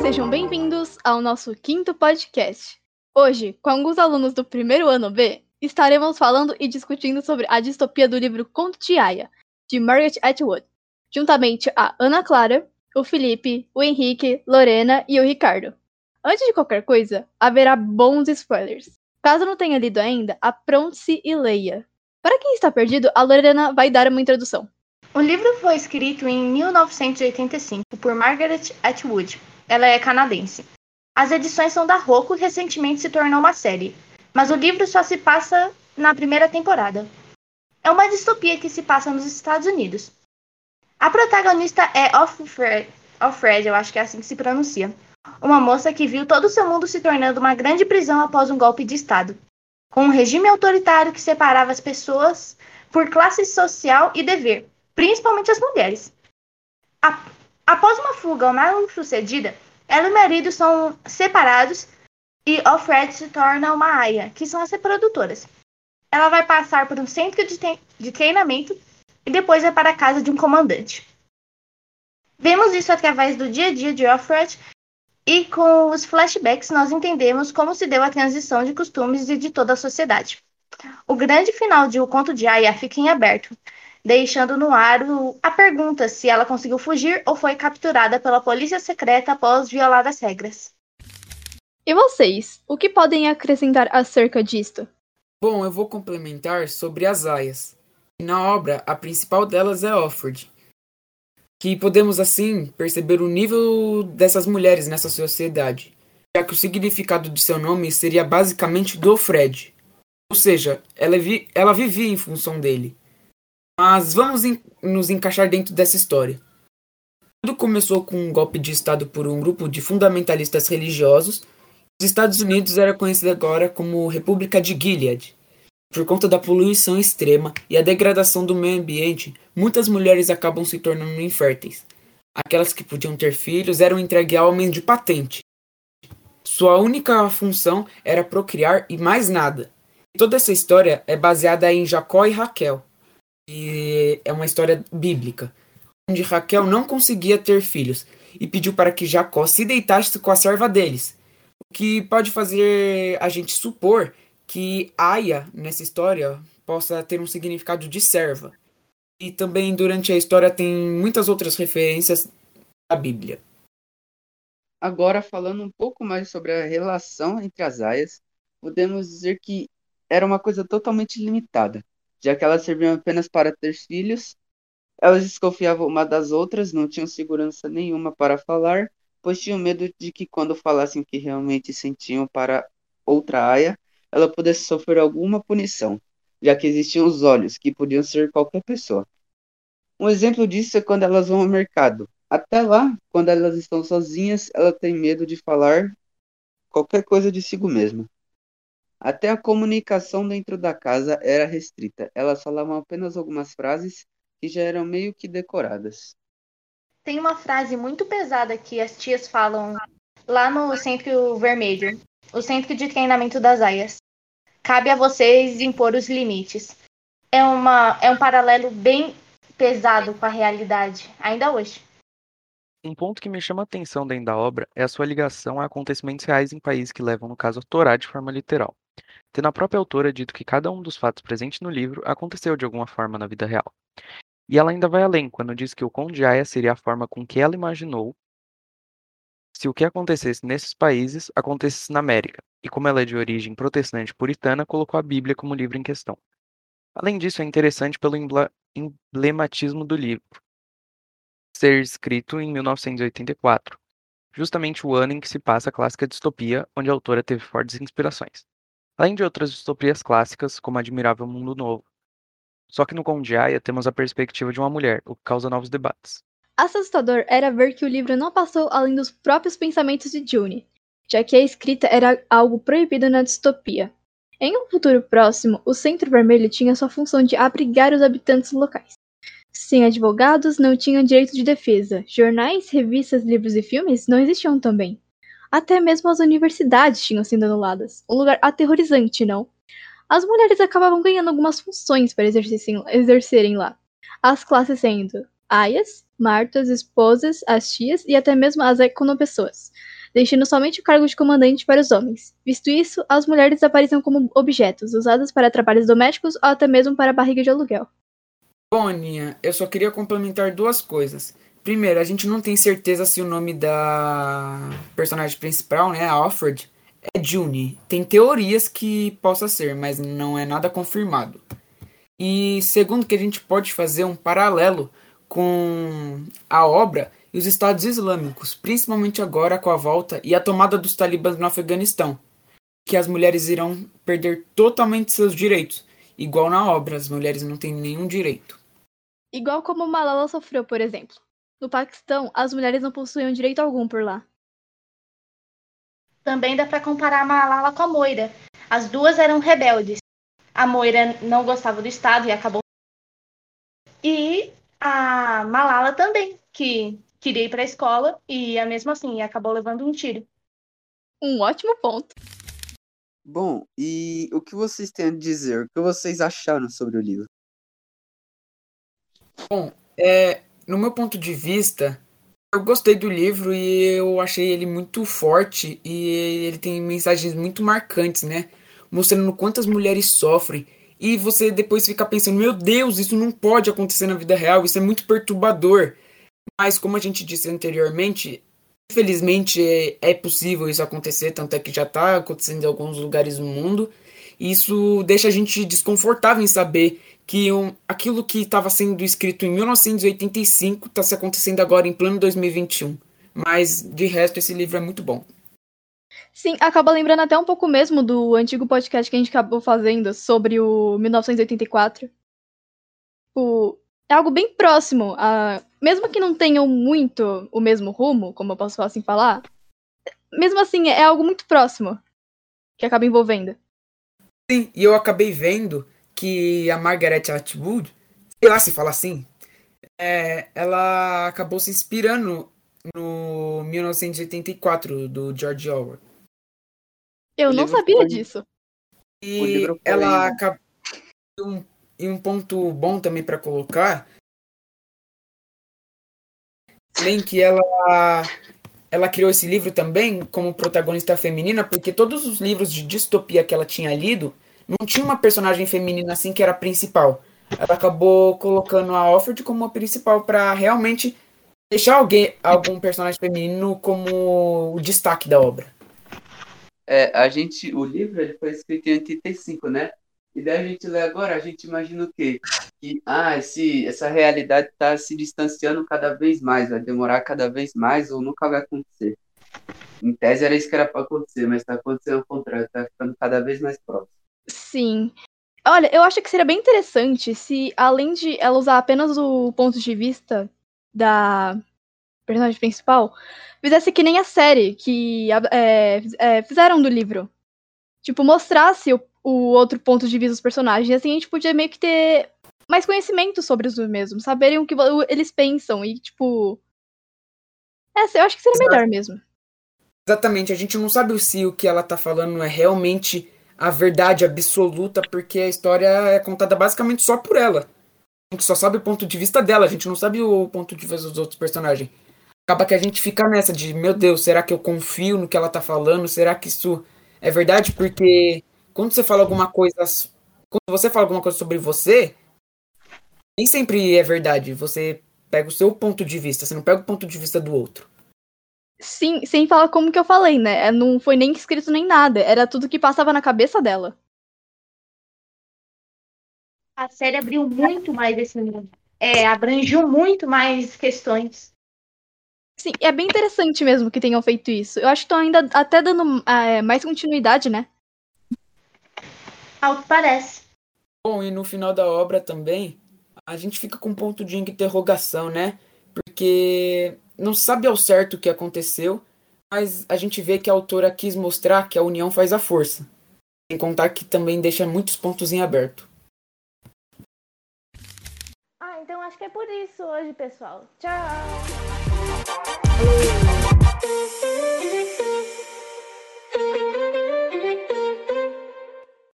Sejam bem-vindos ao nosso quinto podcast. Hoje, com alguns alunos do primeiro ano B, estaremos falando e discutindo sobre a distopia do livro Conto de Aya, de Margaret Atwood, juntamente a Ana Clara, o Felipe, o Henrique, Lorena e o Ricardo. Antes de qualquer coisa, haverá bons spoilers. Caso não tenha lido ainda, apronte-se e leia. Para quem está perdido, a Lorena vai dar uma introdução. O livro foi escrito em 1985 por Margaret Atwood. Ela é canadense. As edições são da Roku e recentemente se tornou uma série, mas o livro só se passa na primeira temporada. É uma distopia que se passa nos Estados Unidos. A protagonista é Offred, Offred, eu acho que é assim que se pronuncia, uma moça que viu todo o seu mundo se tornando uma grande prisão após um golpe de Estado, com um regime autoritário que separava as pessoas por classe social e dever, principalmente as mulheres. Após uma fuga mal sucedida, ela e o marido são separados e Alfred se torna uma aia, que são as reprodutoras. Ela vai passar por um centro de, de treinamento e depois vai para a casa de um comandante. Vemos isso através do dia a dia de Alfred e com os flashbacks nós entendemos como se deu a transição de costumes e de toda a sociedade. O grande final de O Conto de Aya fica em aberto, deixando no ar a pergunta se ela conseguiu fugir ou foi capturada pela polícia secreta após violar as regras. E vocês, o que podem acrescentar acerca disto? Bom, eu vou complementar sobre as aias. Na obra, a principal delas é Offord, que podemos assim perceber o nível dessas mulheres nessa sociedade, já que o significado de seu nome seria basicamente do Fred, ou seja, ela, vi ela vivia em função dele. Mas vamos nos encaixar dentro dessa história. Tudo começou com um golpe de Estado por um grupo de fundamentalistas religiosos. Os Estados Unidos era conhecido agora como República de Gilead. Por conta da poluição extrema e a degradação do meio ambiente, muitas mulheres acabam se tornando inférteis. Aquelas que podiam ter filhos eram entregues a homens de patente. Sua única função era procriar e mais nada. Toda essa história é baseada em Jacó e Raquel, e é uma história bíblica, onde Raquel não conseguia ter filhos e pediu para que Jacó se deitasse com a serva deles, o que pode fazer a gente supor que Aya, nessa história, possa ter um significado de serva. E também durante a história tem muitas outras referências à Bíblia. Agora, falando um pouco mais sobre a relação entre as aias, podemos dizer que era uma coisa totalmente limitada, já que elas serviam apenas para ter filhos, elas desconfiavam uma das outras, não tinham segurança nenhuma para falar, pois tinham medo de que quando falassem o que realmente sentiam para outra aia, ela pudesse sofrer alguma punição, já que existiam os olhos, que podiam ser qualquer pessoa. Um exemplo disso é quando elas vão ao mercado. Até lá, quando elas estão sozinhas, ela tem medo de falar qualquer coisa de si mesma. Até a comunicação dentro da casa era restrita. Elas falavam apenas algumas frases que já eram meio que decoradas. Tem uma frase muito pesada que as tias falam lá no Centro Vermelho, o centro de treinamento das aias. Cabe a vocês impor os limites. É, uma, é um paralelo bem pesado com a realidade, ainda hoje. Um ponto que me chama a atenção dentro da obra é a sua ligação a acontecimentos reais em países que levam, no caso, a Torá de forma literal, tendo a própria autora dito que cada um dos fatos presentes no livro aconteceu de alguma forma na vida real. E ela ainda vai além quando diz que o Conde Aya seria a forma com que ela imaginou se o que acontecesse nesses países acontecesse na América, e como ela é de origem protestante puritana, colocou a Bíblia como livro em questão. Além disso, é interessante pelo emblematismo do livro ser escrito em 1984, justamente o ano em que se passa a clássica distopia, onde a autora teve fortes inspirações. Além de outras distopias clássicas, como Admirável Mundo Novo. Só que no Conde Aya temos a perspectiva de uma mulher, o que causa novos debates. Assustador era ver que o livro não passou além dos próprios pensamentos de June, já que a escrita era algo proibido na distopia. Em um futuro próximo, o Centro Vermelho tinha sua função de abrigar os habitantes locais. Sem advogados, não tinham direito de defesa. Jornais, revistas, livros e filmes não existiam também. Até mesmo as universidades tinham sido anuladas. Um lugar aterrorizante, não? As mulheres acabavam ganhando algumas funções para exercerem lá. As classes sendo aias, martas, esposas, as tias e até mesmo as econopessoas, deixando somente o cargo de comandante para os homens. Visto isso, as mulheres apareciam como objetos, usadas para trabalhos domésticos ou até mesmo para barriga de aluguel. Bom, Aninha, eu só queria complementar duas coisas. Primeiro, a gente não tem certeza se o nome da personagem principal, né, Alfred, é June. Tem teorias que possa ser, mas não é nada confirmado. E segundo que a gente pode fazer um paralelo com a obra e os Estados Islâmicos, principalmente agora com a volta e a tomada dos talibãs no Afeganistão, que as mulheres irão perder totalmente seus direitos. Igual na obra, as mulheres não têm nenhum direito. Igual como Malala sofreu, por exemplo. No Paquistão, as mulheres não possuíam direito algum por lá. Também dá para comparar a Malala com a Moira. As duas eram rebeldes. A Moira não gostava do Estado e acabou. E a Malala também, que queria ir para a escola e, mesmo assim, acabou levando um tiro. Um ótimo ponto. Bom, e o que vocês têm a dizer? O que vocês acharam sobre o livro? Bom, é, no meu ponto de vista, eu gostei do livro e eu achei ele muito forte e ele tem mensagens muito marcantes, né? Mostrando quantas mulheres sofrem. E você depois fica pensando, meu Deus, isso não pode acontecer na vida real, isso é muito perturbador. Mas como a gente disse anteriormente, infelizmente é, possível isso acontecer, tanto é que já está acontecendo em alguns lugares no mundo. E isso deixa a gente desconfortável em saber que um, aquilo que estava sendo escrito em 1985 está se acontecendo agora em plano 2021. Mas de resto esse livro é muito bom. Sim, acaba lembrando até um pouco mesmo do antigo podcast que a gente acabou fazendo sobre o 1984. O, é algo bem próximo, a, mesmo que não tenham muito o mesmo rumo, como eu posso assim falar, mesmo assim é algo muito próximo que acaba envolvendo. Sim, e eu acabei vendo que a Margaret Atwood, sei lá se fala assim, é, ela acabou se inspirando no 1984 do George Orwell. Eu o não sabia foi... disso. E ela acabou. Um, e um ponto bom também para colocar. Bem que ela ela criou esse livro também como protagonista feminina, porque todos os livros de distopia que ela tinha lido não tinha uma personagem feminina assim que era principal. Ela acabou colocando a Alfred como a principal para realmente deixar alguém, algum personagem feminino como o destaque da obra. É, a gente, o livro ele foi escrito em 85, né? E daí a gente lê agora, a gente imagina o quê? Que ah, esse, essa realidade está se distanciando cada vez mais, vai demorar cada vez mais ou nunca vai acontecer. Em tese era isso que era para acontecer, mas está acontecendo ao contrário, está ficando cada vez mais próximo. Sim. Olha, eu acho que seria bem interessante se, além de ela usar apenas o ponto de vista da personagem principal, fizesse que nem a série que é, é, fizeram do livro. Tipo, mostrasse o, o, outro ponto de vista dos personagens. Assim a gente podia meio que ter mais conhecimento sobre os mesmos, saberem o que eles pensam e, tipo. É, eu acho que seria melhor mesmo. Exatamente, a gente não sabe se o que ela tá falando é realmente a verdade absoluta, porque a história é contada basicamente só por ela. A gente só sabe o ponto de vista dela, a gente não sabe o ponto de vista dos outros personagens. Acaba que a gente fica nessa de, meu Deus, será que eu confio no que ela tá falando? Será que isso é verdade? Porque quando você fala alguma coisa. Quando você fala alguma coisa sobre você, nem sempre é verdade. Você pega o seu ponto de vista, você não pega o ponto de vista do outro. Sim, sem falar como que eu falei, né? É, não foi nem escrito nem nada. Era tudo que passava na cabeça dela. A série abriu muito mais esse mundo. É, abrangiu muito mais questões. Sim, é bem interessante mesmo que tenham feito isso. Eu acho que estão ainda até dando é, mais continuidade, né? Ao que parece. Bom, e no final da obra também, a gente fica com um ponto de interrogação, né? Porque não sabe ao certo o que aconteceu, mas a gente vê que a autora quis mostrar que a união faz a força. Sem contar que também deixa muitos pontos em aberto. Ah, então acho que é por isso hoje, pessoal. Tchau!